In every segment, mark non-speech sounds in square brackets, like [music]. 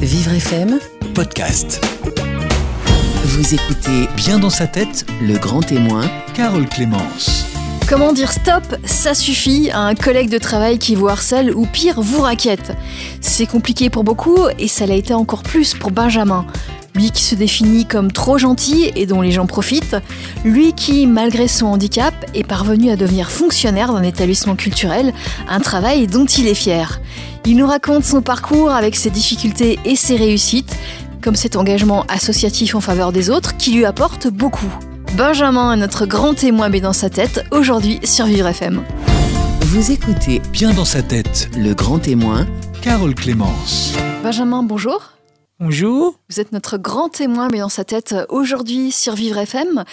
Vivre FM, podcast. vous écoutez Bien dans sa tête, Le Grand Témoin. Carole Clémence. Comment dire stop, ça suffit à un collègue de travail qui vous harcèle ou pire, vous raquette C'est compliqué pour beaucoup et ça l'a été encore plus pour Benjamin. Lui qui se définit comme trop gentil et dont les gens profitent. Lui qui, malgré son handicap, est parvenu à devenir fonctionnaire d'un établissement culturel, un travail dont il est fier. Il nous raconte son parcours avec ses difficultés et ses réussites, comme cet engagement associatif en faveur des autres qui lui apporte beaucoup. Benjamin est notre grand témoin mais dans sa tête, aujourd'hui sur Vivre FM. Vous écoutez Bien dans sa tête, Le Grand Témoin. Carole Clémence. Benjamin, bonjour. Bonjour. Vous êtes notre grand témoin mais dans sa tête aujourd'hui sur Vivre FM.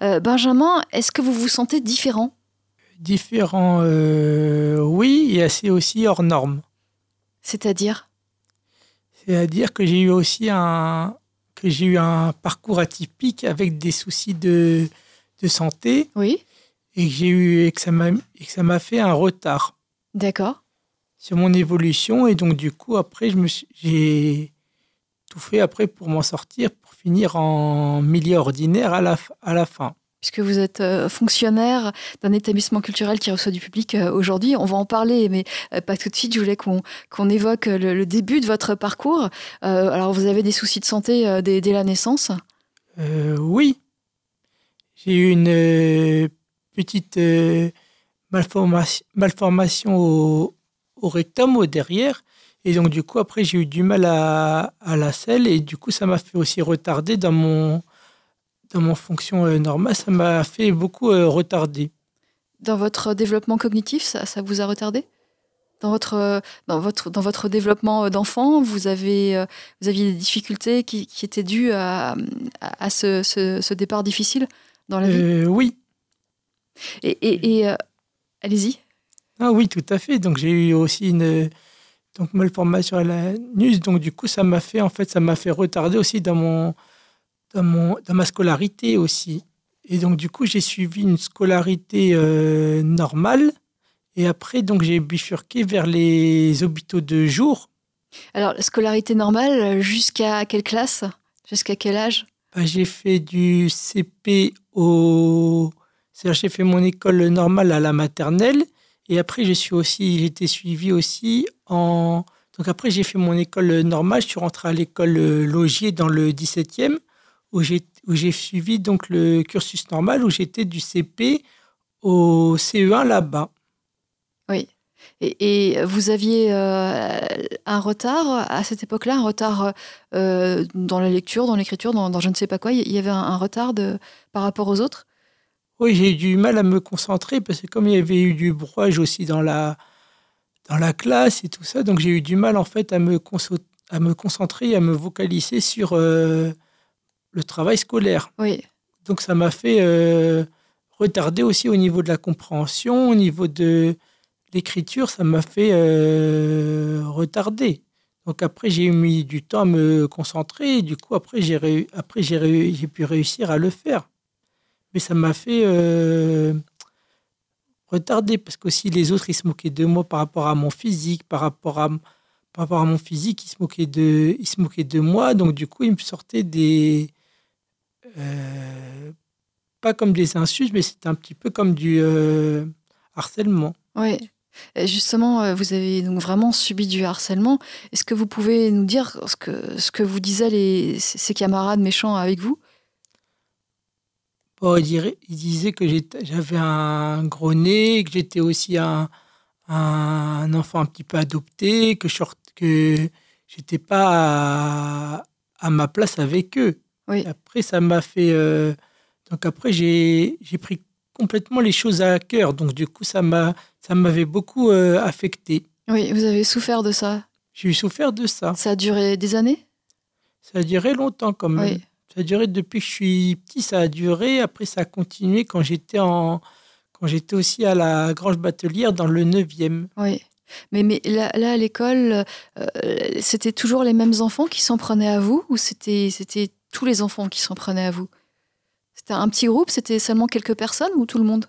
Euh, Benjamin, est-ce que vous vous sentez différent? Différent, euh, oui, et assez aussi hors norme. C'est-à-dire? C'est-à-dire que j'ai eu aussi un que j'ai eu un parcours atypique avec des soucis de, de santé Oui, et que j'ai eu et que ça m'a et que ça m'a fait un retard d'accord. sur mon évolution et donc du coup après je me suis- j'ai tout fait après pour m'en sortir pour finir en milieu ordinaire à la à la fin. Puisque vous êtes euh, fonctionnaire d'un établissement culturel qui reçoit du public euh, aujourd'hui, on va en parler, mais euh, pas tout de suite. Je voulais qu'on qu'on évoque le, le début de votre parcours. Euh, alors, vous avez des soucis de santé dès, dès la naissance? Euh, oui. J'ai eu une euh, petite malformation, malformation au, au rectum, au derrière. Et donc, du coup, après, j'ai eu du mal à, à la selle. Et du coup, ça m'a fait aussi retarder dans mon, dans mon fonction euh, normale. Ça m'a fait beaucoup euh, retarder. Dans votre développement cognitif, ça, ça vous a retardé? Dans votre, euh, dans, votre, dans votre développement d'enfant, vous, avez, vous aviez des difficultés qui, qui étaient dues à, à, à ce, ce- ce départ difficile dans la vie? Euh, oui. Et, et- et, euh, allez-y. Ah oui, tout à fait. Donc j'ai eu aussi une donc malformation à l'anus. Donc du coup, ça m'a fait en fait, ça m'a fait retarder aussi dans mon dans mon dans ma scolarité aussi. Et donc du coup, j'ai suivi une scolarité euh, normale. Et après, donc j'ai bifurqué vers les hôpitaux de jour. Alors, la scolarité normale, jusqu'à quelle classe? Jusqu'à quel âge? Bah, j'ai fait du CP au c'est-à-dire j'ai fait mon école normale à la maternelle. Et après, je suis aussi, j'ai été suivi aussi en. Donc après, j'ai fait mon école normale. Je suis rentré à l'école euh, Logier dans le 17e, où j'ai où j'ai suivi donc le cursus normal, où j'étais du CP au CE1 là-bas. et, et vous aviez euh, un retard à cette époque-là, un retard euh, dans la lecture, dans l'écriture, dans, je ne sais pas quoi? Il y avait un, retard par rapport aux autres? Oui, j'ai eu du mal à me concentrer parce que comme il y avait eu du brouillage aussi dans la, dans la classe et tout ça, donc j'ai eu du mal en fait à me, à me concentrer, à me vocaliser sur euh, le travail scolaire. Oui. Donc ça m'a fait euh, retarder aussi au niveau de la compréhension, au niveau de l'écriture, ça m'a fait euh, retarder. Donc après j'ai mis du temps à me concentrer et du coup après j'ai pu réussir à le faire. Mais ça m'a fait euh, retarder parce qu'aussi les autres ils se moquaient de moi par rapport à mon physique, par rapport à par rapport à mon physique, ils se moquaient de ils se moquaient de moi donc du coup ils me sortaient des euh, pas comme des insultes, mais c'était un petit peu comme du euh, harcèlement. Oui. Justement, vous avez donc vraiment subi du harcèlement. Est-ce que vous pouvez nous dire ce que, ce que vous disaient les, ces camarades méchants avec vous? Bon, il, dirait- il disait que j'avais un gros nez, que j'étais aussi un, un enfant un petit peu adopté, que je que j'étais pas à, à ma place avec eux. Oui. Après, ça m'a fait. euh, donc après, j'ai pris complètement les choses à cœur. Donc du coup, ça m'a ça m'avait beaucoup euh, affecté. Oui, vous avez souffert de ça? J'ai souffert de ça. Ça a duré des anannées Ça a duré longtemps quand même. Oui. Ça a duré depuis que je suis petit, ça a duré. Après, ça a continué quand j'étais en quand j'étais aussi à la Grange Batelière dans le 9e. Oui. Mais, mais là, là, à l'école, euh, c'était toujours les mêmes enfants qui s'en prenaient à vous ou c'était c'était tous les enfants qui s'en prenaient à vous? C'était un petit groupe C'était seulement quelques personnes ou tout le monde?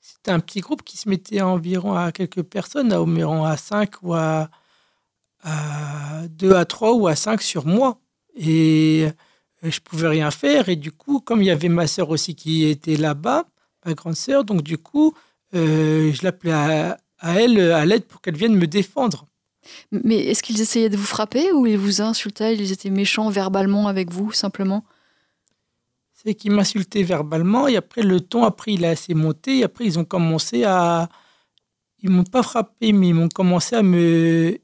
C'était un petit groupe qui se mettait environ à quelques personnes, à environ à 5 ou à, à 2 à 3 ou à 5 sur moi. Et je pouvais rien faire. Et du coup, comme il y avait ma sœur aussi qui était là-bas, ma grande sœur, donc du coup, euh, je l'appelais à, à elle à l'aide pour qu'elle vienne me défendre. Mais est-ce qu'ils essayaient de vous frapper ou ils vous insultaient Ils étaient méchants verbalement avec vous, simplement? C'est qu'ils m'insultaient verbalement et après le ton, après il a assez monté. Et après ils ont commencé à, ils m'ont pas frappé, mais ils m'ont commencé à me,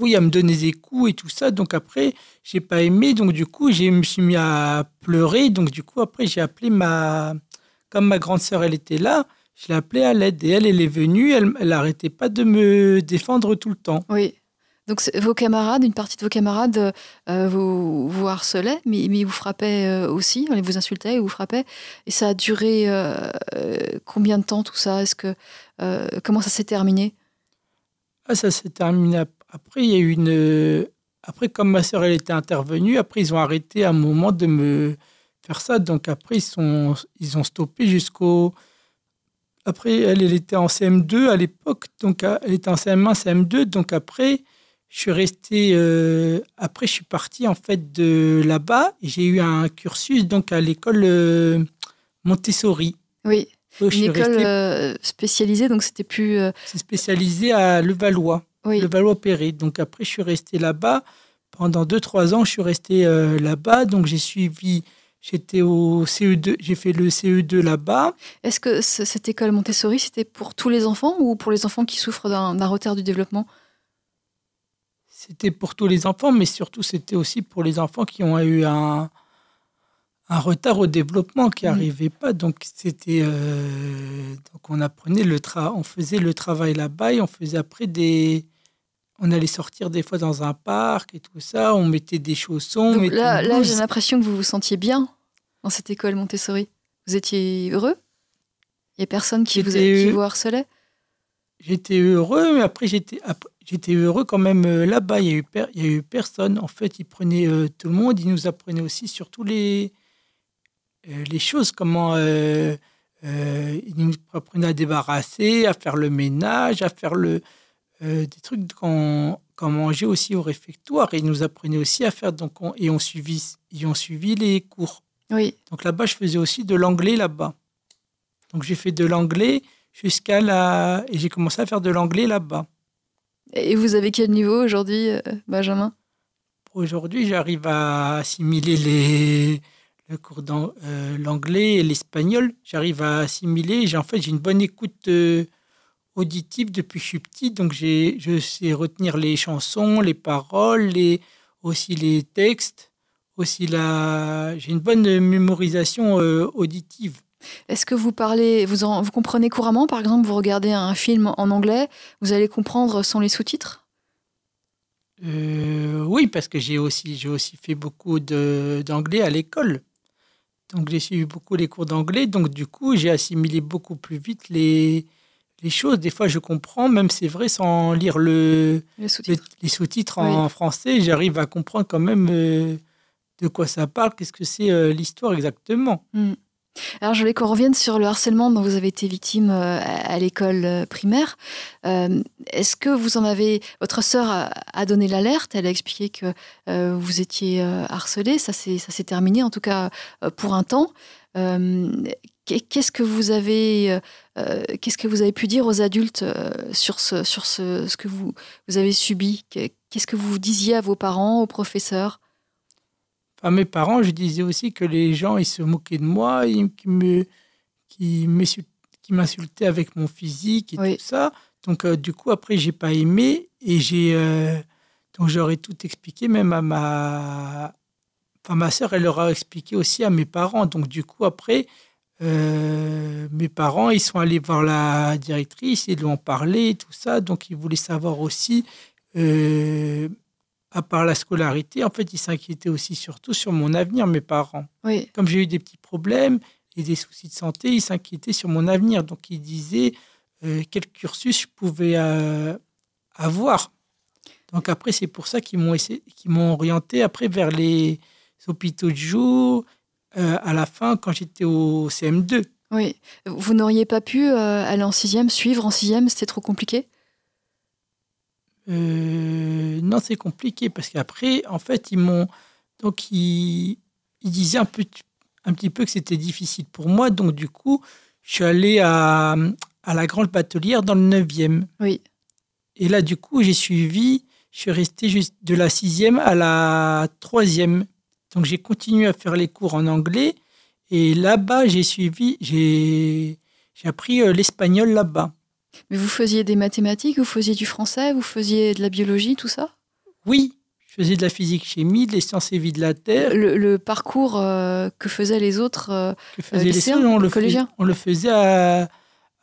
oui, à me donner des coups et tout ça. Donc après, j'ai pas aimé. Donc du coup, je me suis mis à pleurer. Donc du coup, après, j'ai appelé ma, comme ma grande sœur, elle était là. Je l'ai appelée à l'aide et elle, elle est venue. Elle, elle arrêtait pas de me défendre tout le temps. Oui. Donc vos camarades, une partie de vos camarades euh, vous, vous harcelaient, mais, mais vous frappaient euh, aussi, ils vous insultaient, vous frappaient. Et ça a duré euh, combien de temps tout ça? Est-ce que euh, comment ça s'est terminé? Ah, ça s'est terminé. Après, il y a eu une. Après, comme ma sœur, elle était intervenue, après, ils ont arrêté à un moment de me faire ça. Donc, après, ils, sont... ils ont stoppé jusqu'au. Après, elle, elle était en CM2 à l'époque. Donc, elle était en CM1, CM2. Donc, après, je suis resté. euh, Après, je suis parti, en fait, de là-bas. J'ai eu un cursus, donc, à l'école euh, Montessori. Oui, Donc, une école resté euh, spécialisée, donc c'était plus. euh, spécialisé à Levallois. Oui, le Valois-Perret. Donc après, je suis resté là-bas. Pendant 2-3 ans, je suis resté euh, là-bas. Donc j'ai suivi, j'étais au CE2, j'ai fait le CE2 là-bas. Est-ce que cette école Montessori, c'était pour tous les enfants ou pour les enfants qui souffrent d'un retard du développement? C'était pour tous les enfants, mais surtout c'était aussi pour les enfants qui ont eu un, un retard au développement qui n'arrivait pas. Donc c'était, euh, donc on apprenait le tra, on faisait le travail là-bas et on faisait après des, on allait sortir des fois dans un parc et tout ça. On mettait des chaussons. Donc là, j'ai l'impression que vous vous sentiez bien dans cette école Montessori. Vous étiez heureux? Il n'y a personne qui vous, J'étais qui vous harcelait? J'étais heureux, mais après j'étais heureux quand même euh, là-bas. Il y a eu per- il y a eu personne. En fait, ils prenaient euh, tout le monde. Ils nous apprenaient aussi surtout les euh, les choses, comment ils nous apprenaient à débarrasser, à faire le ménage, à faire le euh, des trucs qu'on qu'on mangeait aussi au réfectoire. Et ils nous apprenaient aussi à faire donc on- et on suivi ils ont suivi les cours. Oui. Donc là-bas, je faisais aussi de l'anglais là-bas. Donc j'ai fait de l'anglais jusqu'à la... Et j'ai commencé à faire de l'anglais là-bas. Et vous avez quel niveau aujourd'hui, euh, Benjamin? Aujourd'hui, j'arrive à assimiler les... le cours d'anglais et l'espagnol. J'arrive à assimiler. J'ai, en fait, j'ai une bonne écoute euh, auditive depuis que je suis petit. Donc je sais retenir les chansons, les paroles, les... aussi les textes. Aussi la... J'ai une bonne mémorisation euh, auditive. Est-ce que vous parlez, vous, en- vous comprenez couramment? Par exemple, vous regardez un film en anglais, vous allez comprendre sans les sous-titres? Euh, oui, parce que j'ai aussi, j'ai aussi fait beaucoup de- d'anglais à l'école. Donc j'ai suivi beaucoup les cours d'anglais. Donc du coup, j'ai assimilé beaucoup plus vite les, les choses. Des fois, je comprends, même c'est vrai, sans lire le, Les le- sous-titres. les sous-titres en français, j'arrive à comprendre quand même euh, de quoi ça parle, qu'est-ce que c'est euh, l'histoire exactement. Hmm. Alors, je voulais qu'on revienne sur le harcèlement dont vous avez été victime euh, à à l'école primaire. Est-ce que vous en avez. Votre sœur a, a donné l'alerte, elle a expliqué que vous étiez harcelé, ça s'est terminé, en tout cas pour un temps. Qu'est- Qu'est-ce que vous avez, euh, euh, qu'est-ce que vous avez pu dire aux adultes euh, sur ce, sur ce, ce que vous, vous avez subi? Qu'est- Qu'est-ce que vous disiez à vos parents, aux professeurs? À mes parents, je disais aussi que les gens, ils se moquaient de moi, ils, qui me, qui m'insul- qui m'insultaient avec mon physique et Oui. tout ça. Donc, euh, du coup, après, j'ai pas aimé et j'ai, donc j'aurais tout expliqué, même à ma, enfin, ma sœur, elle leur a expliqué aussi à mes parents. Donc, du coup, après, euh, mes parents, ils sont allés voir la directrice, ils lui ont parlé, tout ça. Donc, ils voulaient savoir aussi. euh, à part la scolarité, en fait, ils s'inquiétaient aussi surtout sur mon avenir, mes parents. Oui, Comme j'ai eu des petits problèmes et des soucis de santé, ils s'inquiétaient sur mon avenir. Donc, ils disaient euh, quel cursus je pouvais avoir. Donc, après, c'est pour ça qu'ils m'ont essayé- qu'ils m'ont orienté après vers les hôpitaux de jour euh, à la fin, quand j'étais au CM2. oui. Vous n'auriez pas pu euh, aller en sixième, suivre en sixième, c'était trop compliqué? Euh, non, c'est compliqué parce qu'après, en fait, ils m'ont. Donc, ils, ils disaient un, peu, un petit peu que c'était difficile pour moi. Donc, du coup, je suis allé à, à la Grande Batelière dans le 9e. Oui. Et là, du coup, j'ai suivi. Je suis resté juste de la 6e à la 3e. Donc, j'ai continué à faire les cours en anglais. Et là-bas, j'ai suivi. J'ai appris euh, l'espagnol là-bas. Mais vous faisiez des mathématiques, vous faisiez du français, vous faisiez de la biologie, tout ça? Oui, je faisais de la physique-chimie, des sciences et vie de la Terre. le, le parcours euh, que faisaient les autres euh, que faisaient les on, le faisait, collégiens? on le faisait à,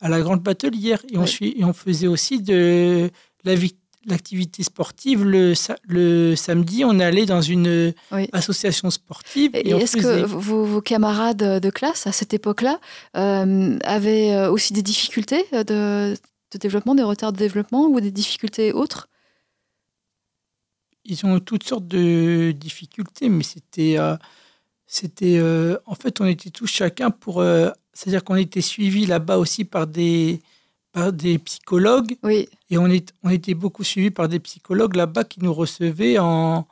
à la grande batelière. Et, on, Ouais. et on faisait aussi de la vi- l'activité sportive. Le, sa- le samedi, on allait dans une Oui. association sportive. Et est-ce faisait- que vos, vos camarades de classe à cette époque-là euh, avaient euh, aussi des difficultés de, de développement, des retards de développement ou des difficultés autres? Ils ont toutes sortes de difficultés, mais c'était. euh, c'était euh, en fait, on était tous chacun pour. C'est-à-dire qu'on était suivis là-bas aussi par des, par des psychologues. Oui, Et on, est, on était beaucoup suivis par des psychologues là-bas qui nous recevaient en,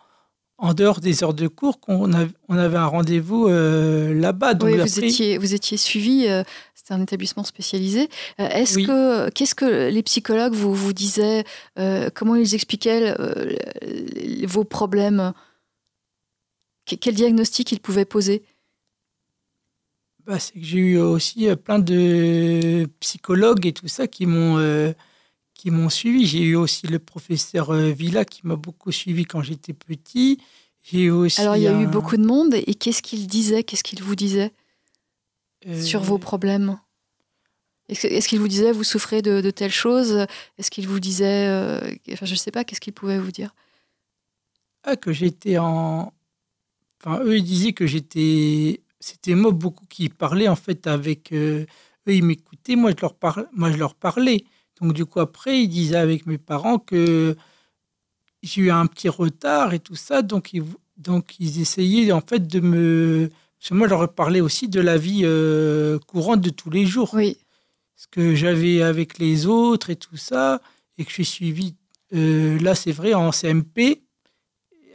en dehors des heures de cours, qu'on avait, on avait un rendez-vous euh, là-bas. Donc oui vous, étiez, vous étiez suivi, euh, c'était un établissement spécialisé. Euh, est-ce Oui. que, qu'est-ce que les psychologues vous, vous disaient euh, Comment ils expliquaient euh, vos problèmes? Que- Quel diagnostic ils pouvaient poser? Bah, c'est que j'ai eu aussi euh, plein de psychologues et tout ça qui m'ont euh, qui m'ont suivi. J'ai eu aussi le professeur euh, Villa qui m'a beaucoup suivi quand j'étais petit. J'ai eu aussi Alors, il y a eu beaucoup de monde, et qu'est-ce qu'ils disaient Qu'est-ce qu'ils vous disaient euh, sur vos problèmes? Est-ce qu'ils vous disaient vous souffrez de, de telles choses? Est-ce qu'ils vous disaient, euh, enfin je sais pas, qu'est-ce qu'ils pouvaient vous dire? Ah, que j'étais en. Enfin, eux, ils disaient que j'étais. C'était moi beaucoup qui parlais en fait avec. euh, Eux, ils m'écoutaient, moi je, leur par- moi, je leur parlais. Donc, du coup, après, ils disaient avec mes parents que j'ai eu un petit retard et tout ça. Donc, ils, donc, ils essayaient en fait de me. Parce que moi, je leur parlais aussi de la vie euh, courante de tous les jours Oui, ce que j'avais avec les autres et tout ça, et que je suis suivi, euh, là c'est vrai, en CMP,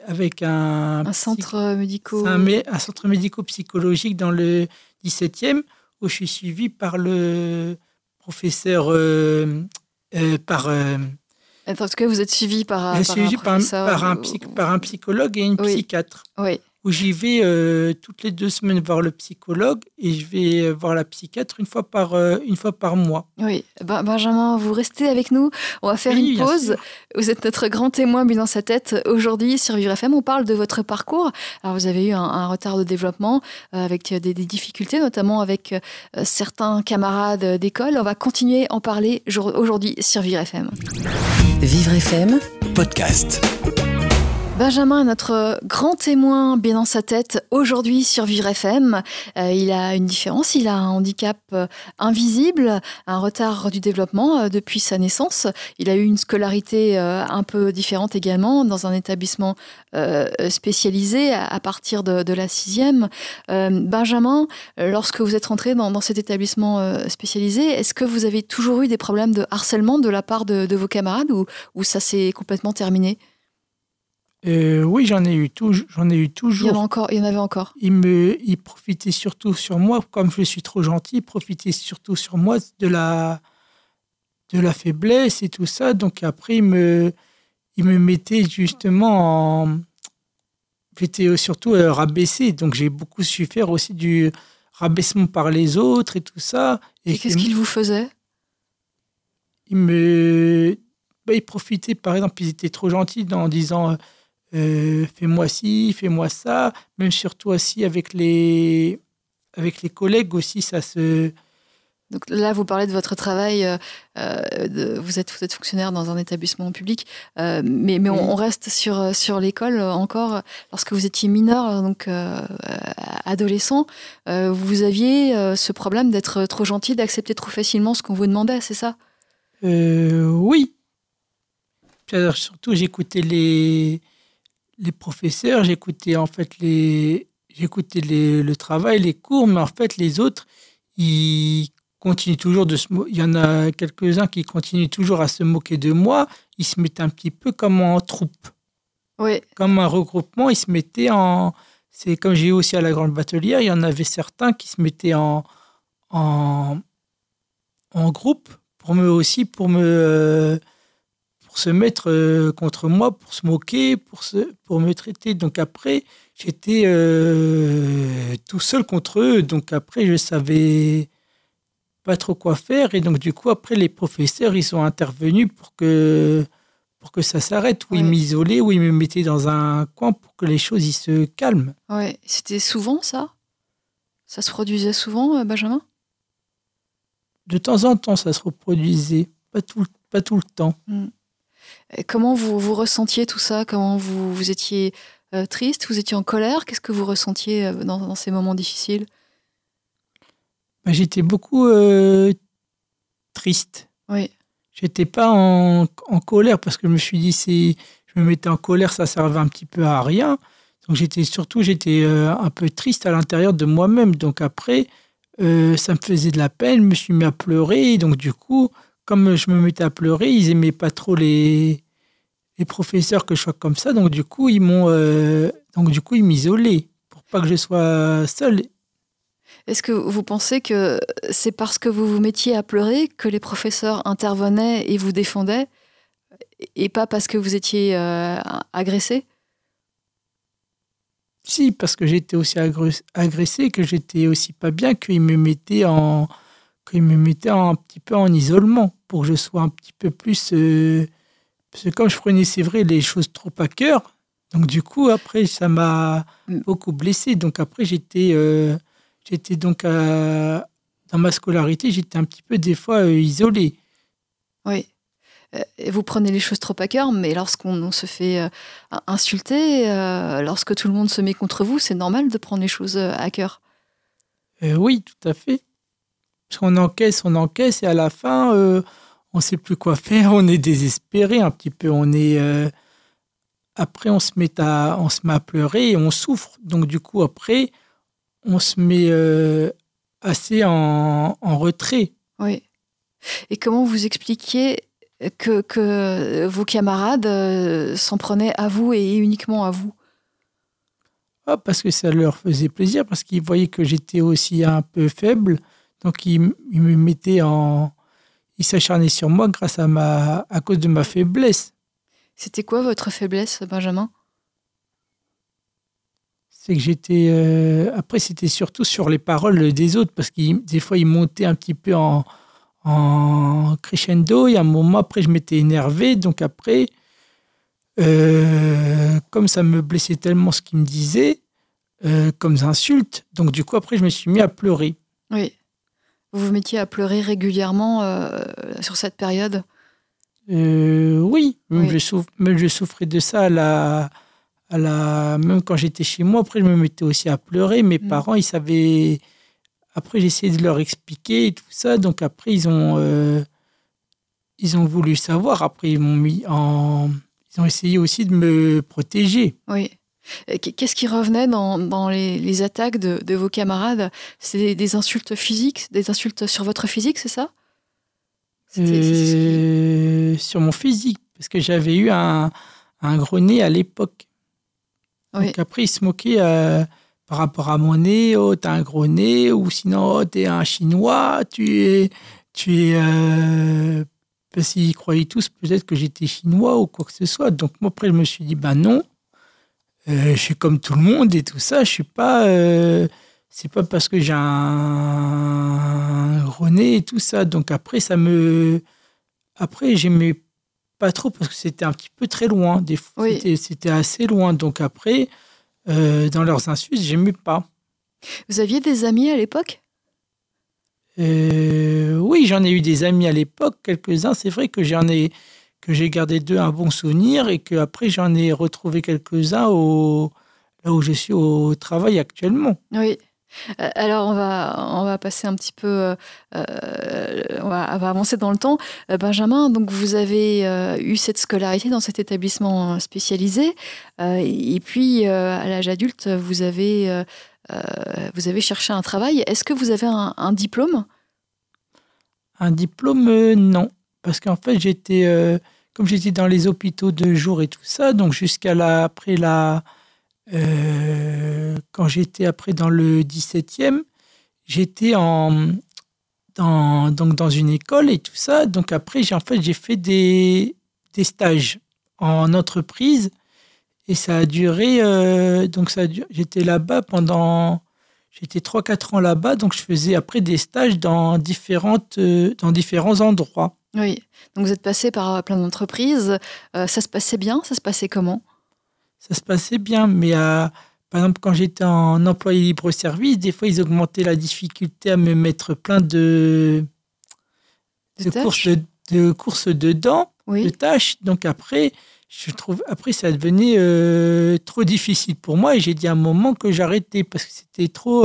avec un, un centre euh, médico. un, centre médico-psychologique dans le 17e, où je suis suivi par le professeur, euh, euh, par, euh, En tout cas, vous êtes suivi par, par un ou- par un psychologue et une Oui. psychiatre, Oui, où j'y vais euh, toutes les deux semaines voir le psychologue, et je vais euh, voir la psychiatre une fois par, euh, une fois par mois. oui. Ben- Benjamin, vous restez avec nous. On va faire Oui, une pause. sûr. Vous êtes notre grand témoin bu dans sa tête. Aujourd'hui, sur Vivre FM, on parle de votre parcours. Alors, vous avez eu un, un retard de développement euh, avec des, des difficultés, notamment avec euh, certains camarades d'école. On va continuer à en parler jour- aujourd'hui sur Vivre FM. Vivre FM, Podcast. Benjamin est notre grand témoin bien dans sa tête aujourd'hui sur Vivre FM. Euh, il a une différence, il a un handicap euh, invisible, un retard du développement euh, depuis sa naissance. Il a eu une scolarité un peu différente également dans un établissement spécialisé à, partir de, la sixième. Benjamin, lorsque vous êtes rentré dans, cet établissement spécialisé, est-ce que vous avez toujours eu des problèmes de harcèlement de la part de, vos camarades ou ça s'est complètement terminé? Euh, oui, j'en ai eu toujours. J'en ai eu Il y en, toujours. encore, il y en avait encore. Il me, il profitait surtout sur moi, comme je suis trop gentil, il profitait surtout sur moi de la, de la faiblesse et tout ça. Donc après, il me, il me mettait justement en, j'étais surtout euh, rabaissé. Donc j'ai beaucoup su faire aussi du rabaissement par les autres et tout ça. Et qu'est-ce que- qu'il vous faisait? Il me bah, il profitait par exemple ils étaient trop gentils en disant euh, fais-moi ci fais-moi ça même surtout aussi avec les avec les collègues aussi ça se Donc là, vous parlez de votre travail. euh, euh, de- vous, êtes, vous êtes fonctionnaire dans un établissement public, euh, mais, mais on, reste sur, sur l'école encore. Lorsque vous étiez mineur, donc euh, adolescent, vous aviez ce problème d'être trop gentil, d'accepter trop facilement ce qu'on vous demandait, c'est ça? Oui Puis alors, surtout j'écoutais les les professeurs j'écoutais en fait les j'écoutais le travail les cours mais en fait les autres ils continuent toujours de se Il y en a quelques-uns qui continuent toujours à se moquer de moi. Ils se mettent un petit peu comme en troupe. Oui. Comme un regroupement, ils se mettaient en. C'est comme j'ai eu aussi à la Grande Batelière, il y en avait certains qui se mettaient en, en, en groupe pour me aussi pour me pour se mettre euh, contre moi, pour se moquer, pour se pour me traiter. Donc après, j'étais euh, tout seul contre eux. Donc après, je savais pas trop quoi faire. Et donc du coup, après, les professeurs, ils sont intervenus pour que pour que ça s'arrête, ou ils Ouais. m'isolaient, ou ils me mettaient dans un coin pour que les choses ils se calment. Ouais. C'était souvent ça? Ça se produisait souvent, euh, Benjamin? De temps en temps, ça se reproduisait, pas tout, pas tout le temps. Et Comment vous, vous ressentiez tout ça? Comment vous, vous étiez euh, triste? Vous étiez en colère? Qu'est-ce que vous ressentiez euh, dans, dans ces moments difficiles? Ben, J'étais beaucoup euh, triste. Oui. J'étais pas en, en colère parce que je me suis dit c'est je me mettais en colère ça servait un petit peu à rien. Donc j'étais surtout j'étais euh, un peu triste à l'intérieur de moi-même. Donc après ça me faisait de la peine je me suis mis à pleurer. Donc du coup comme je me mettais à pleurer ils aimaient pas trop les les professeurs que je sois comme ça. Donc du coup ils m'ont euh, donc du coup ils m'isolaient pour pas que je sois seul Est-ce que vous pensez que c'est parce que vous vous mettiez à pleurer que les professeurs intervenaient et vous défendaient et pas parce que vous étiez euh, agressé? Si, parce que j'étais aussi agre- agressé, que j'étais aussi pas bien, qu'ils me mettaient en, qu'ils me mettaient un petit peu en isolement pour que je sois un petit peu plus. euh, parce que comme je prenais, c'est vrai, les choses trop à cœur, donc du coup, après, ça m'a Mm. beaucoup blessé. Donc après, j'étais, euh, j'étais donc à- dans ma scolarité, j'étais un petit peu des fois euh, isolé. Oui. Euh, vous prenez les choses trop à cœur, mais lorsqu'on on se fait insulter, lorsque tout le monde se met contre vous, c'est normal de prendre les choses à cœur? Oui, tout à fait. Parce qu'on encaisse, on encaisse, et à la fin, euh, on ne sait plus quoi faire, [laughs] on est désespéré un petit peu. On est, euh, après, on se, met à, on se met à pleurer et on souffre. Donc, du coup, après, on se met euh, assez en, en retrait. Oui. Et comment vous expliquiez que, que vos camarades s'en prenaient à vous et uniquement à vous? Ah, parce que ça leur faisait plaisir, parce qu'ils voyaient que j'étais aussi un peu faible. Donc, ils me mettaient en. Ils s'acharnaient sur moi grâce à, ma, à cause de ma faiblesse. C'était quoi votre faiblesse, Benjamin? C'est que j'étais. euh, après, c'était surtout sur les paroles des autres, parce que des fois, ils montaient un petit peu en, en crescendo, et à un moment, après, je m'étais énervé. Donc, après, euh, comme ça me blessait tellement ce qu'ils me disaient, euh, comme insultes, donc du coup, après, je me suis mis à pleurer. Oui. Vous vous mettiez à pleurer régulièrement euh, sur cette période? Euh, oui. Je souff- même je souffrais de ça à la, à la, même quand j'étais chez moi. Après, je me mettais aussi à pleurer. Mes Mm. parents, ils savaient. Après, j'essayais de leur expliquer et tout ça. Donc après, ils ont, euh, ils ont voulu savoir. Après, ils m'ont mis en. Ils ont essayé aussi de me protéger. Oui. Euh, qu- Qu'est-ce qui revenait dans, dans les, les attaques de, de vos camarades? C'est des, insultes physiques, des insultes sur votre physique, c'est ça? Euh, sur mon physique, parce que j'avais eu un, un gros nez à l'époque. Oui. Donc après, ils se moquaient euh, par rapport à mon nez. Oh, t'as un gros nez, ou sinon, oh, t'es un chinois, tu es. Tu es euh, parce qu'ils croyaient tous peut-être que j'étais chinois ou quoi que ce soit. Donc moi, après, je me suis dit, ben non, je suis comme tout le monde et tout ça. Je suis pas. euh, c'est pas parce que j'ai un nez et tout ça. Donc après, ça me. Après, j'aimais pas trop parce que c'était un petit peu très loin. Des fois, Oui. c'était- c'était assez loin. Donc après, euh, dans leurs insultes, j'aimais pas. Vous aviez des amis à l'époque? Euh, oui, j'en ai eu des amis à l'époque, quelques-uns. C'est vrai que j'en ai que j'ai gardé d'eux un bon souvenir et que après j'en ai retrouvé quelques-uns au là où je suis au travail actuellement. Oui. Euh, Alors on va on va passer un petit peu, euh, euh, on, va, on va avancer dans le temps. Benjamin, donc vous avez euh, eu cette scolarité dans cet établissement spécialisé, euh, et puis à l'âge adulte vous avez vous avez cherché un travail. Est-ce que vous avez un, un diplôme? Un diplôme, non. Parce qu'en fait, j'étais, euh, comme j'étais dans les hôpitaux de jour et tout ça, donc jusqu'à la, après la, euh, quand j'étais après dans le 17e, j'étais en, dans, donc dans une école et tout ça. Donc après, j'ai en fait, j'ai fait des, des stages en entreprise et ça a duré, euh, donc ça j'étais là-bas pendant, j'étais 3-4 ans là-bas, donc je faisais après des stages dans, différentes, dans différents endroits. Oui. Donc vous êtes passé par euh, plein d'entreprises. Euh, ça se passait bien? Ça se passait comment? Ça se passait bien, mais euh, par exemple, quand j'étais en employé libre-service, des fois, ils augmentaient la difficulté à me mettre plein de, De de courses, de, de courses dedans, de tâches. Donc après, je trouve, après, ça devenait euh, trop difficile pour moi et j'ai dit à un moment que j'arrêtais parce que c'était trop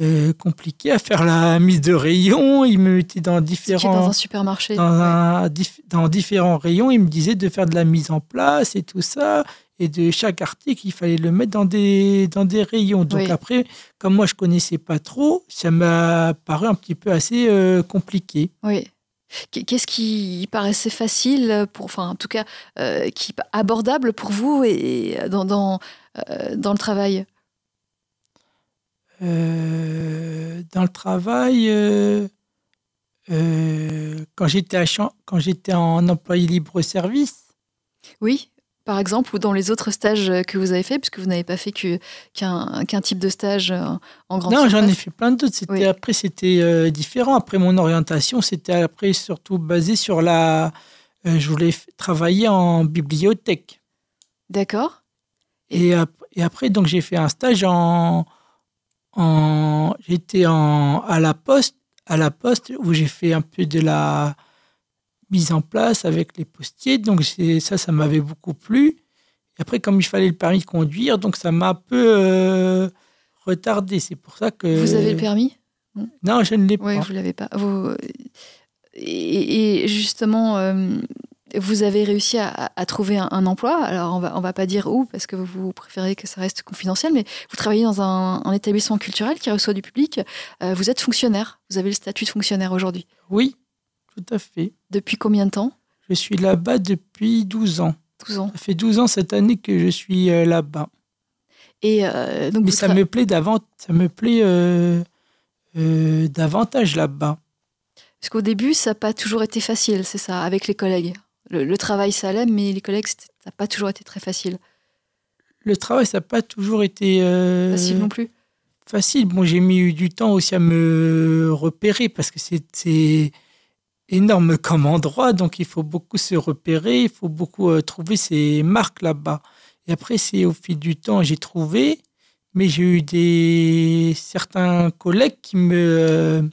euh, compliqué à faire la mise de rayon. Ils me mettaient dans différents dans un supermarché. dans, Ouais. un- dif- dans différents rayons, il me disait de faire de la mise en place et tout ça. Et de chaque article, il fallait le mettre dans des, dans des rayons. Donc Oui. après, comme moi, je connaissais pas trop, ça m'a paru un petit peu assez euh, compliqué. Oui. Qu- Qu'est-ce qui paraissait facile pour, enfin, en tout cas, euh, qui abordable pour vous et dans dans, dans le travail? Euh, dans le travail, euh, euh, quand j'étais quand j'étais en employé libre-service, Oui, par exemple, ou dans les autres stages que vous avez fait, puisque vous n'avez pas fait qu'un type de stage en grande Non, j'en ai fait plein d'autres. C'était Oui. après, c'était différent. Après mon orientation, c'était après surtout basé sur la. je voulais travailler en bibliothèque. D'accord. Et, et après, donc j'ai fait un stage en. En J'étais en à la poste, à la poste où j'ai fait un peu de la mise en place avec les postiers. Donc c'est- ça, ça m'avait beaucoup plu. Et après, comme il fallait le permis de conduire, donc ça m'a un peu euh, retardé. C'est pour ça que. Vous avez le permis? Non, je ne l'ai pas. vous l'avez pas. Vous... Et, et justement, euh, vous avez réussi à, à trouver un, un emploi. Alors, on va, on va pas dire où, parce que vous préférez que ça reste confidentiel, mais vous travaillez dans un, un établissement culturel qui reçoit du public. Euh, vous êtes fonctionnaire. Vous avez le statut de fonctionnaire aujourd'hui. Oui, tout à fait. Depuis combien de temps? Je suis là-bas depuis 12 ans. 12 ans. Ça fait 12 ans cette année que je suis euh, là-bas. Et euh, donc, Mais ça me plaît davant, ça me plaît euh, davantage là-bas. Parce qu'au début, ça n'a pas toujours été facile, c'est ça, avec les collègues? Le, le travail, ça allait, mais les collègues, ça n'a pas toujours été très facile. Le travail, ça n'a pas toujours été euh, Facile non plus. facile. Bon, j'ai mis du temps aussi à me repérer parce que c'est- énorme comme endroit, donc il faut beaucoup se repérer, il faut beaucoup euh, trouver ses marques là-bas. Et après, c'est au fil du temps, j'ai trouvé, mais j'ai eu des certains collègues qui me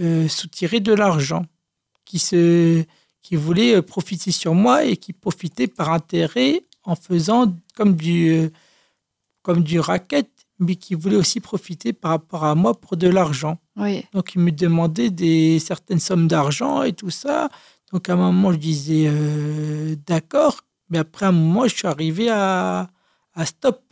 euh, soutiraient de l'argent, qui se qui voulaient euh, profiter sur moi et qui profitaient par intérêt en faisant comme du euh, comme du racket, mais qui voulaient aussi profiter par rapport à moi pour de l'argent. Oui. Donc, ils me demandaient des certaines sommes d'argent et tout ça. Donc, à un moment, je disais euh, d'accord. Mais après, à un moment, je suis arrivé à, à stop.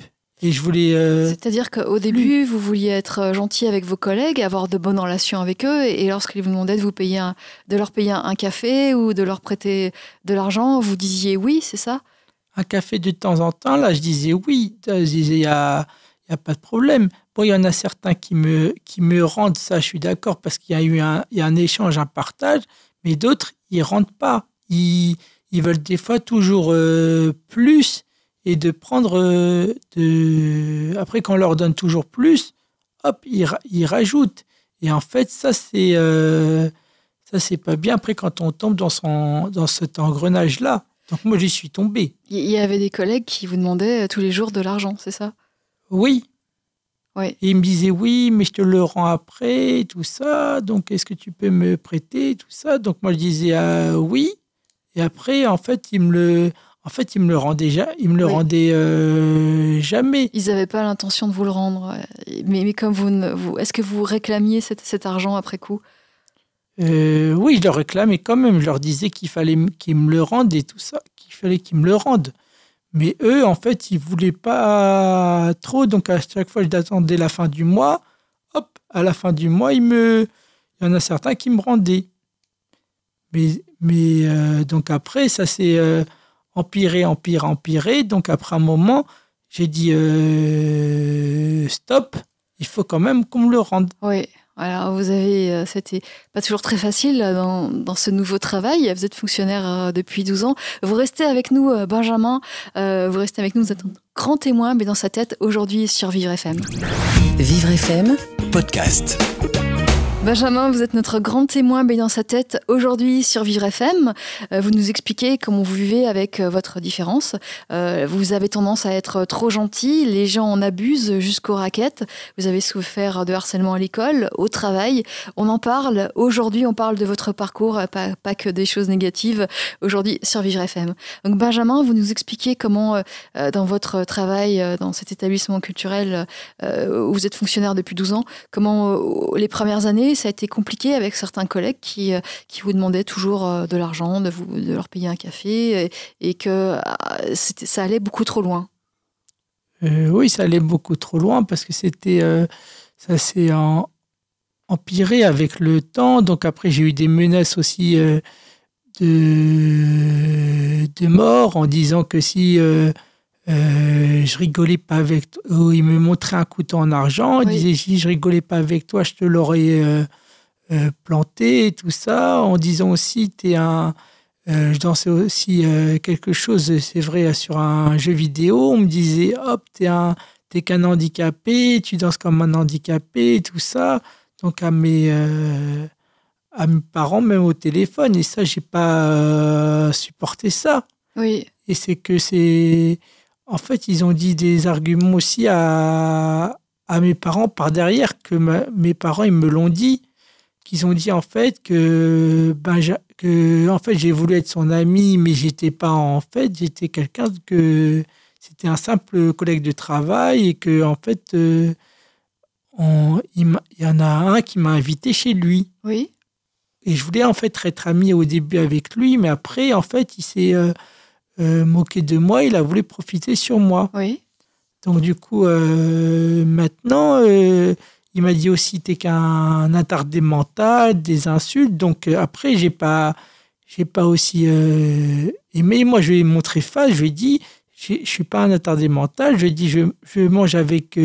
Et je voulais. euh, C'est-à-dire qu'au début, vous vouliez être euh, gentil avec vos collègues, avoir de bonnes relations avec eux, et lorsqu'ils vous demandaient de, vous payer un- de leur payer un café ou de leur prêter de l'argent, vous disiez oui, c'est ça? Un café de temps en temps, là, je disais oui. Je disais, il n'y a, y a pas de problème. Bon, il y en a certains qui me, qui me rendent ça, je suis d'accord, parce qu'il y a eu un, il y a un échange, un partage, mais d'autres, ils ne rendent pas. Ils, ils veulent des fois toujours euh, plus et de prendre euh, de. Après, quand on leur donne toujours plus, hop, ils, ils rajoutent. Et en fait, ça, c'est. euh, ça, c'est pas bien après quand on tombe dans, son, dans cet engrenage-là. Donc, moi, j'y suis tombé. Il y avait des collègues qui vous demandaient euh, tous les jours de l'argent, c'est ça? Oui. Oui. Et il me disait oui, mais je te le rends après, tout ça. Donc, est-ce que tu peux me prêter, tout ça? Donc, moi, je disais ah, oui. Et après, en fait, il me le, en fait, il me le ja- il me le Oui. rendait euh, jamais. Ils n'avaient pas l'intention de vous le rendre. euh, Mais, mais comme vous, ne- vous est-ce que vous réclamiez cet, cet argent après coup? Euh, oui, je leur réclamais quand même. Je leur disais qu'il fallait qu'ils me le rendent et tout ça, qu'il fallait qu'ils me le rendent. Mais eux, en fait, ils voulaient pas trop. Donc, à chaque fois, j'attendais la fin du mois. Hop, à la fin du mois, ils me. il y en a certains qui me rendaient. Mais, mais euh, donc après, ça euh, empiré, empiré, empiré. Donc après un moment, j'ai dit euh, stop, il faut quand même qu'on me le rende. Oui. Alors, vous avez, euh, c'était pas toujours très facile euh, dans, dans, ce nouveau travail. Vous êtes fonctionnaire euh, depuis 12 ans. Vous restez avec nous, euh, Benjamin. Euh, vous restez avec nous. Vous êtes un grand témoin, mais dans sa tête, aujourd'hui, sur Vivre FM. Vivre FM, Podcast. Benjamin, vous êtes notre grand témoin, dans sa tête, aujourd'hui sur Vivre FM. Euh, vous nous expliquez comment vous vivez avec euh, votre différence. Euh, vous avez tendance à être trop gentil, les gens en abusent jusqu'aux raquettes. Vous avez souffert de harcèlement à l'école, au travail. On en parle. Aujourd'hui, on parle de votre parcours, pas, pas que des choses négatives. Aujourd'hui sur Vivre FM. Donc, Benjamin, vous nous expliquez comment, dans votre travail, dans cet établissement culturel où vous êtes fonctionnaire depuis 12 ans, comment les premières années, ça a été compliqué avec certains collègues qui, euh, qui vous demandaient toujours euh, de l'argent, de, vous, de leur payer un café, et, que euh, ça allait beaucoup trop loin. Oui, ça allait beaucoup trop loin parce que c'était, ça s'est empiré avec le temps. Donc après, j'ai eu des menaces aussi de, de mort en disant que si euh, euh, je rigolais pas avec toi, ou il me montrait un couteau en argent, il Oui. disait si je rigolais pas avec toi, je te l'aurais euh, euh, planté et tout ça, en disant aussi t'es un euh, je dansais aussi euh, quelque chose, c'est vrai, sur un jeu vidéo. On me disait, hop, t'es un, t'es qu'un handicapé, tu danses comme un handicapé, tout ça. Donc à mes, euh, à mes parents, même au téléphone. Et ça, j'ai pas euh, supporté ça. Oui, Et c'est que c'est, en fait, ils ont dit des arguments aussi à, à mes parents par derrière que ma- mes parents ils me l'ont dit qu'ils ont dit en fait que ben que en fait j'ai voulu être son ami mais j'étais pas en fait j'étais quelqu'un que c'était un simple collègue de travail et que en fait euh, on- il y en a un qui m'a invité chez lui. Oui, et je voulais en fait être ami au début avec lui mais après en fait il s'est euh, euh, moqué de moi il a voulu profiter sur moi oui. donc du coup, euh, maintenant, euh, il m'a dit aussi t'es qu'un attardé mental, des insultes. Donc après, j'ai pas, j'ai pas aussi aimé. Moi, je lui ai montré face. Je lui ai dit, je suis pas un attardé mental. Je lui ai dit, je, je mange avec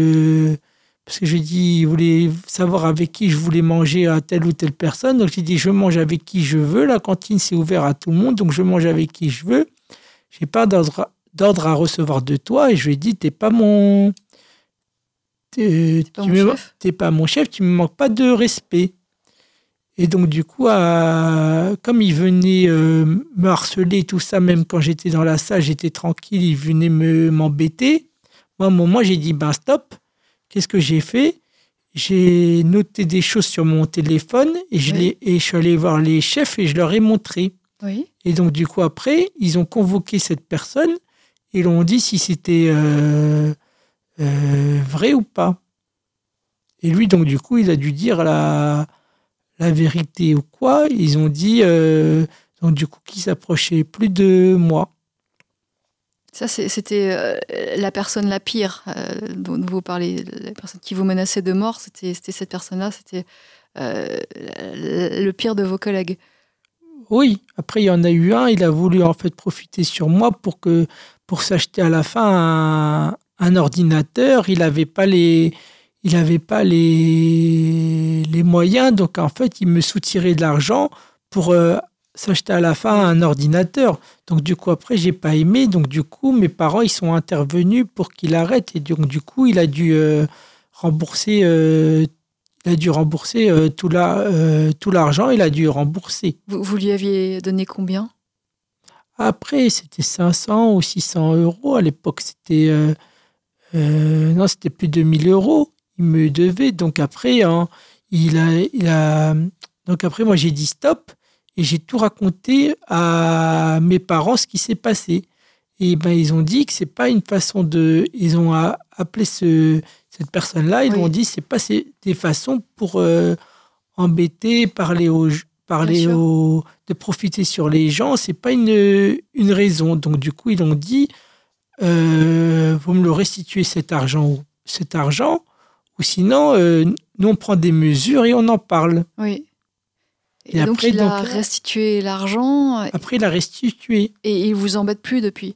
parce que je lui ai dit, il voulait savoir avec qui je voulais manger à telle ou telle personne. Donc j'ai dit, je mange avec qui je veux. La cantine c'est ouvert à tout le monde, donc je mange avec qui je veux. J'ai pas d'ordre d'ordre à recevoir de toi et je lui ai dit t'es pas mon t'es pas me- pas mon chef tu me manques pas de respect. Et donc du coup à- comme il venait euh, me harceler tout ça même quand j'étais dans la salle j'étais tranquille il venait me m'embêter. Moi à un moment j'ai dit ben stop. Qu'est-ce que j'ai fait? J'ai noté des choses sur mon téléphone et je, Oui. et je suis allé voir les chefs et je leur ai montré Oui, et donc, du coup, après, ils ont convoqué cette personne et l'ont dit si c'était euh, euh, vrai ou pas. Et lui, donc, du coup, il a dû dire la, la vérité ou quoi. Ils ont dit, euh, donc, du coup, qu'il s'approchait plus de moi. ça c'était la personne la pire dont vous parlez, la personne qui vous menaçait de mort, c'était cette personne-là, c'était le pire de vos collègues. Oui, après, il y en a eu un, il a voulu en fait profiter sur moi pour, que, pour s'acheter à la fin un, ordinateur. Il n'avait pas les. Il avait pas les, les moyens, donc en fait, il me soutirait de l'argent pour euh, s'acheter à la fin un ordinateur. Donc du coup, après, j'ai pas aimé. Donc du coup, mes parents, ils sont intervenus pour qu'il arrête. Et donc du coup, il a dû euh, rembourser, euh, il a dû rembourser euh, tout la, euh, tout l'argent. Il a dû rembourser. Vous, vous lui aviez donné combien? Après, c'était 500 ou 600 euros. À l'époque, c'était euh, non, c'était plus de 1000 euros. Il me devait. Donc après, hein, il a, il a. Donc après, moi, j'ai dit stop et j'ai tout raconté à mes parents ce qui s'est passé. Et ben, ils ont dit que c'est pas une façon de. Ils ont appelé ce, cette personne-là. Ils Oui. ont dit c'est pas des façons pour euh, embêter, parler aux, parler aux, de profiter sur les gens. C'est pas une, une raison. Donc du coup, ils ont dit euh, vous me le restituez cet argent ou cet argent ou sinon euh, nous on prend des mesures et on en parle. Oui, Et, Et donc après, il a donc, restitué l'argent Après, il a restitué. et il vous embête plus depuis.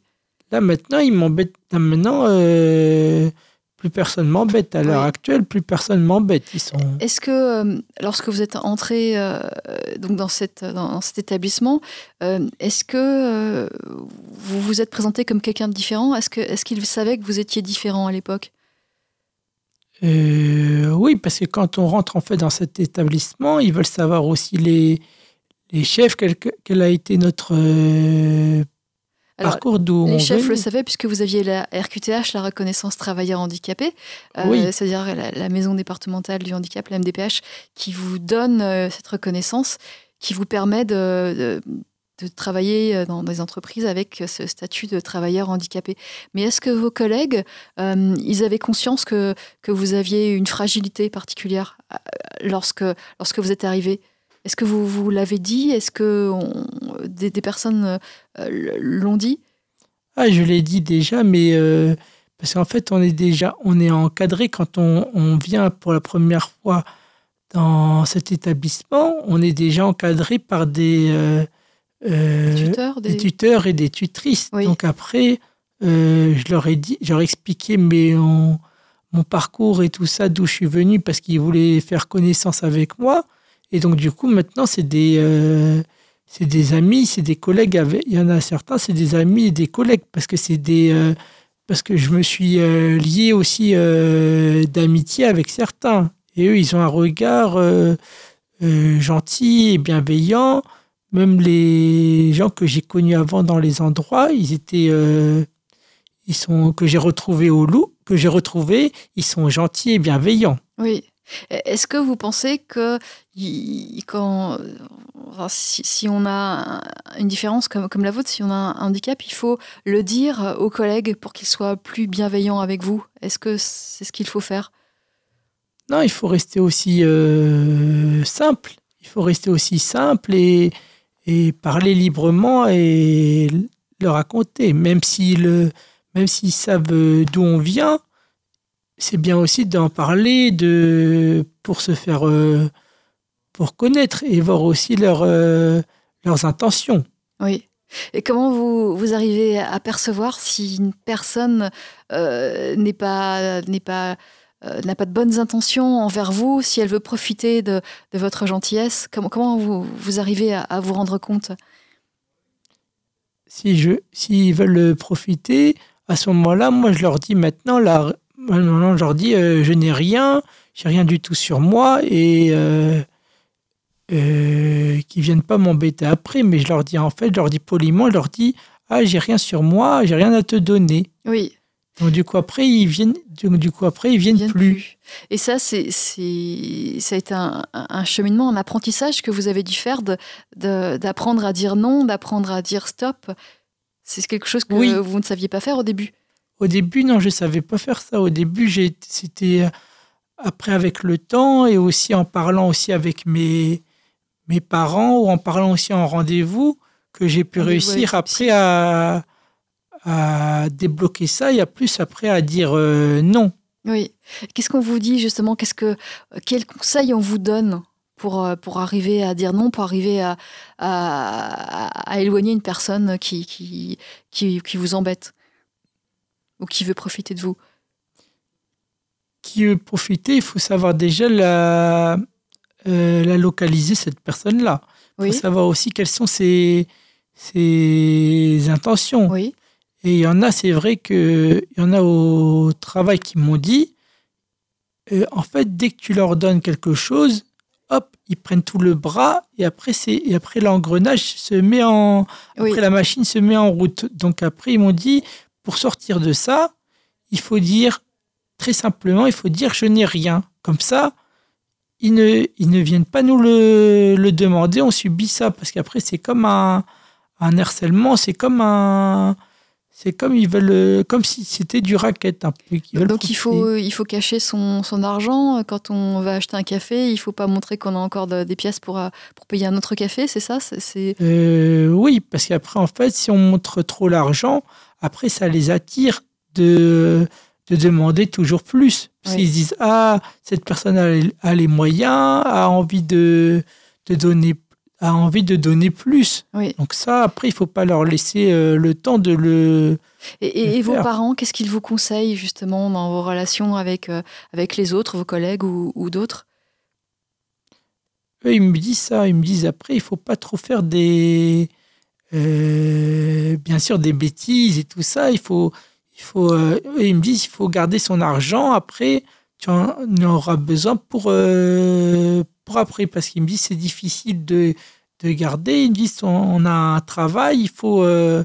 Là, maintenant, il m'embête. Là, maintenant, euh, plus personne m'embête. À l'heure Oui. actuelle, plus personne m'embête. Ils sont. Est-ce que euh, lorsque vous êtes entré euh, donc dans, cette, dans cet établissement, euh, est-ce que vous vous êtes présenté comme quelqu'un de différent? Est-ce que est-ce qu'il savait que vous étiez différent à l'époque? Oui, parce que quand on rentre en fait dans cet établissement, ils veulent savoir aussi les, les chefs, quel, que- quel a été notre Alors, parcours d'où on Les chefs le savaient puisque vous aviez la RQTH, la reconnaissance travailleurs handicapés, euh, Oui. c'est-à-dire la, la maison départementale du handicap, la MDPH, qui vous donne euh, cette reconnaissance, qui vous permet de, de- de travailler euh, dans des entreprises avec ce statut de travailleur handicapé. Mais est-ce que vos collègues, euh, ils avaient conscience que, que vous aviez une fragilité particulière lorsque, lorsque vous êtes arrivé Est-ce que vous, vous l'avez dit? Est-ce que on- des, des personnes euh, l'ont dit? Ah, je l'ai dit déjà, mais euh, parce qu'en fait, on est déjà, on est encadré quand on, on vient pour la première fois dans cet établissement. On est déjà encadré par des, euh, tuteurs des tuteurs et des tutrices. Oui. Donc après, je leur ai dit, je leur ai expliqué mon, mon parcours et tout ça, d'où je suis venu, parce qu'ils voulaient faire connaissance avec moi. Et donc du coup, maintenant, c'est des, euh, c'est des amis, c'est des collègues. Il y en a certains, c'est des amis et des collègues, parce que c'est des, euh, parce que je me suis euh, lié aussi euh, d'amitié avec certains. Et eux, ils ont un regard gentil et bienveillant même les gens que j'ai connus avant dans les endroits, ils étaient, ils sont que j'ai retrouvés au loup, que j'ai retrouvés, ils sont gentils et bienveillants. Oui. Est-ce que vous pensez que si, si on a un- une différence comme, la vôtre, si on a un handicap, il faut le dire aux collègues pour qu'ils soient plus bienveillants avec vous? Est-ce que c'est ce qu'il faut faire? Non, il faut rester aussi euh, simple. Il faut rester aussi simple et, parler librement et le raconter, même s'ils même s'ils savent d'où on vient. C'est bien aussi d'en parler de pour se faire euh, pour connaître et voir aussi leur, euh, leurs intentions. Oui. Et comment vous, vous arrivez à percevoir si une personne euh, n'est pas n'est pas n'a pas de bonnes intentions envers vous, si elle veut profiter de, de votre gentillesse? Comment, comment vous, vous arrivez à, à vous rendre compte? Si je, s'ils veulent profiter, à ce moment-là, moi, je leur dis maintenant, là, maintenant, je leur dis, euh, je n'ai rien, j'ai rien du tout sur moi et euh, euh, qu'ils viennent pas m'embêter après, mais je leur dis en fait, je leur dis poliment, je leur dis, ah, j'ai rien sur moi, j'ai rien à te donner. Oui, Donc du coup après, ils viennent, donc, du coup après, ils viennent, ils viennent plus. plus. Et ça, c'est, c'est, ça a été un, un cheminement, un apprentissage que vous avez dû faire de, de- d'apprendre à dire non, d'apprendre à dire stop. C'est quelque chose que Oui. vous ne saviez pas faire au début. Au début, non, je savais pas faire ça. Au début, c'était euh, après avec le temps et aussi en parlant aussi avec mes, mes parents ou en parlant aussi en rendez-vous que j'ai pu réussir après à, à débloquer ça et à plus après à dire euh, non. Oui. Qu'est-ce qu'on vous dit justement? Qu'est-ce que quels conseils on vous donne pour euh, pour arriver à dire non, pour arriver à à, à éloigner une personne qui qui, qui qui vous embête? Ou qui veut profiter de vous? Qui veut profiter, il faut savoir déjà la, euh, la localiser, cette personne-là. Il Oui. faut savoir aussi quelles sont ses, ses intentions. Oui. Et il y en a, c'est vrai que il y en a au travail qui m'ont dit, euh, en fait, dès que tu leur donnes quelque chose, hop, ils prennent tout le bras et après c'est après l'engrenage se met en Oui. après la machine se met en route. Donc après ils m'ont dit pour sortir de ça, il faut dire très simplement, il faut dire je n'ai rien. Comme ça, ils ne ils ne viennent pas nous le, le demander, on subit ça parce qu'après c'est comme un un harcèlement, c'est comme un c'est comme ils veulent euh, comme si c'était du racket un peu. Donc il faut, il faut cacher son, son argent. Quand on va acheter un café, il faut pas montrer qu'on a encore de- des pièces pour, euh, pour payer un autre café, c'est ça C'est- c'est- Euh, oui, parce qu'après, en fait, si on montre trop l'argent, après, ça les attire de, de demander toujours plus. Parce Oui. qu'ils se disent, ah, cette personne a, les- a les moyens, a envie de, de donner a envie de donner plus. Oui. Donc ça, après, il faut pas leur laisser euh, le temps de le... Et, et- et vos parents, qu'est-ce qu'ils vous conseillent justement dans vos relations avec, euh, avec les autres, vos collègues ou, ou d'autres? Eux, ils me disent ça, ils me disent après, il faut pas trop faire des... euh, bien sûr, des bêtises et tout ça. Il faut... Il faut euh, ils me disent il faut garder son argent. Après, tu en auras besoin pour, euh, pour après. Parce qu'ils me disent c'est difficile de, de garder. Ils me disent on, on a un travail, il faut, euh,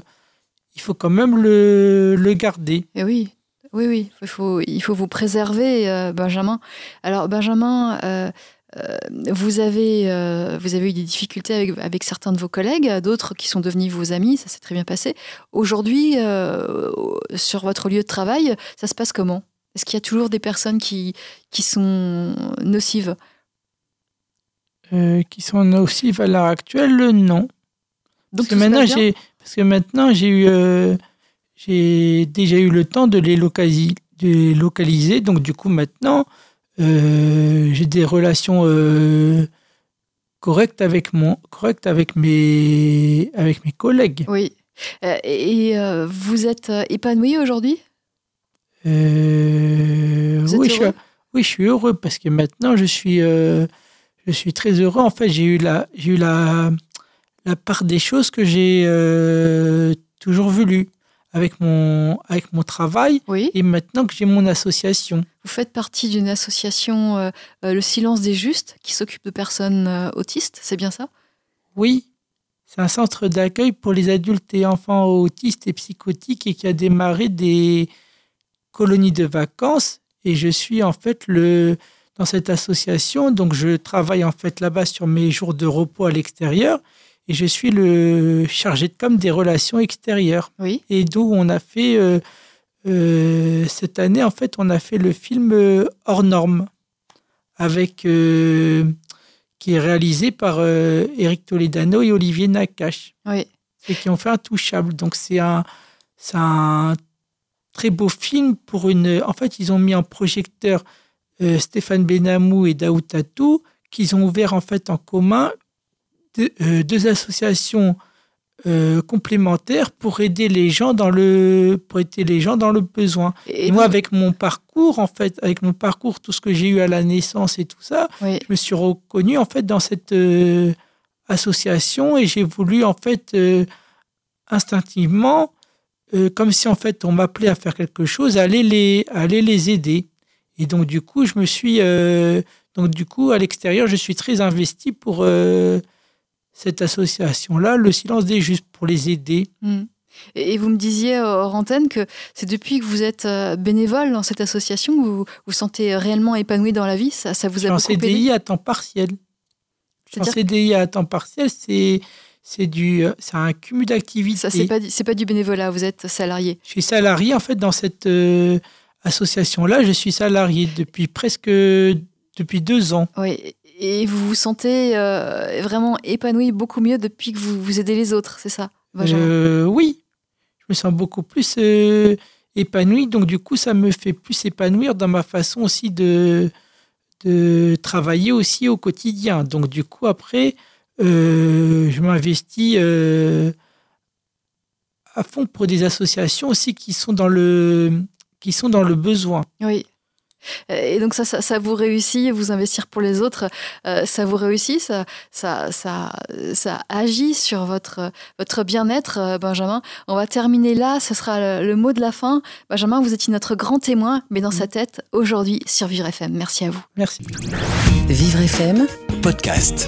il faut quand même le, le garder. Eh oui, oui, oui, il faut, il faut vous préserver, Benjamin. Alors, Benjamin, euh, vous, avez, euh, vous avez eu des difficultés avec, avec certains de vos collègues, d'autres qui sont devenus vos amis, ça s'est très bien passé. Aujourd'hui, euh, sur votre lieu de travail, ça se passe comment? Est-ce qu'il y a toujours des personnes qui, qui sont nocives? Qui sont nocives à l'heure actuelle, non. Donc, Parce que maintenant j'ai parce que maintenant j'ai eu j'ai déjà eu le temps de les localiser, de les localiser donc du coup maintenant j'ai des relations euh, correctes avec mon correctes avec mes avec mes collègues. Oui. Euh, et euh, vous êtes euh, épanoui aujourd'hui? Euh, oui, je suis, heureux oui, je suis heureux parce que maintenant je suis, euh, je suis très heureux. En fait, j'ai eu la, j'ai eu la, la part des choses que j'ai euh, toujours voulu avec mon, avec mon travail Oui. et maintenant que j'ai mon association. Vous faites partie d'une association, euh, euh, Le Silence des Justes, qui s'occupe de personnes euh, autistes, c'est bien ça? Oui, c'est un centre d'accueil pour les adultes et enfants autistes et psychotiques et qui a démarré des colonies de vacances. Et je suis en fait le dans cette association, donc je travaille en fait là-bas sur mes jours de repos à l'extérieur et je suis le chargé de com des relations extérieures. Oui. Et d'où on a fait euh, euh, cette année en fait on a fait le film euh, hors norme avec qui est réalisé par Eric Toledano et Olivier Nakache Oui. et qui ont fait Intouchable. Donc c'est un, c'est un très beau film pour une. En fait, ils ont mis en projecteur Stéphane Benamou et Daoud Tatou, qu'ils ont ouvert en fait en commun deux, euh, deux associations euh, complémentaires pour aider les gens dans le pour aider les gens dans le besoin. Et, Et moi, avec mon parcours, en fait, avec mon parcours, tout ce que j'ai eu à la naissance et tout ça, oui. je me suis reconnu en fait dans cette euh, association et j'ai voulu en fait euh, instinctivement, comme si en fait on m'appelait à faire quelque chose, aller les aller les aider. Et donc du coup, je me suis donc du coup à l'extérieur, je suis très investi pour cette association-là, le silence des justes, pour les aider. Hmm. Et vous me disiez euh, hors antenne que c'est depuis que vous êtes euh, bénévole dans cette association que vous vous sentez réellement épanoui dans la vie. Ça, ça vous a beaucoup aidé CDI à temps partiel. En CDI à temps partiel, c'est c'est du c'est un cumul d'activités. Ça, c'est pas, c'est pas du bénévolat, vous êtes salarié. Je suis salarié en fait dans cette euh, association-là. Je suis salarié depuis presque depuis deux ans. Oui. Et vous vous sentez euh, vraiment épanoui beaucoup mieux depuis que vous, vous aidez les autres, c'est ça Euh, oui, je me sens beaucoup plus euh, épanoui. Donc du coup, ça me fait plus épanouir dans ma façon aussi de de travailler aussi au quotidien. Donc du coup, après, je m'investis à fond pour des associations aussi qui sont dans le qui sont dans le besoin. Oui. Euh, Et donc ça, ça, ça vous réussit, vous investir pour les autres, euh, ça vous réussit, ça, ça, ça, ça agit sur votre, votre bien-être, euh, Benjamin. On va terminer là, ce sera le, le mot de la fin. Benjamin, vous étiez notre grand témoin, mais dans sa tête, aujourd'hui, sur Vivre FM. Merci à vous. Merci. Vivre FM Podcast.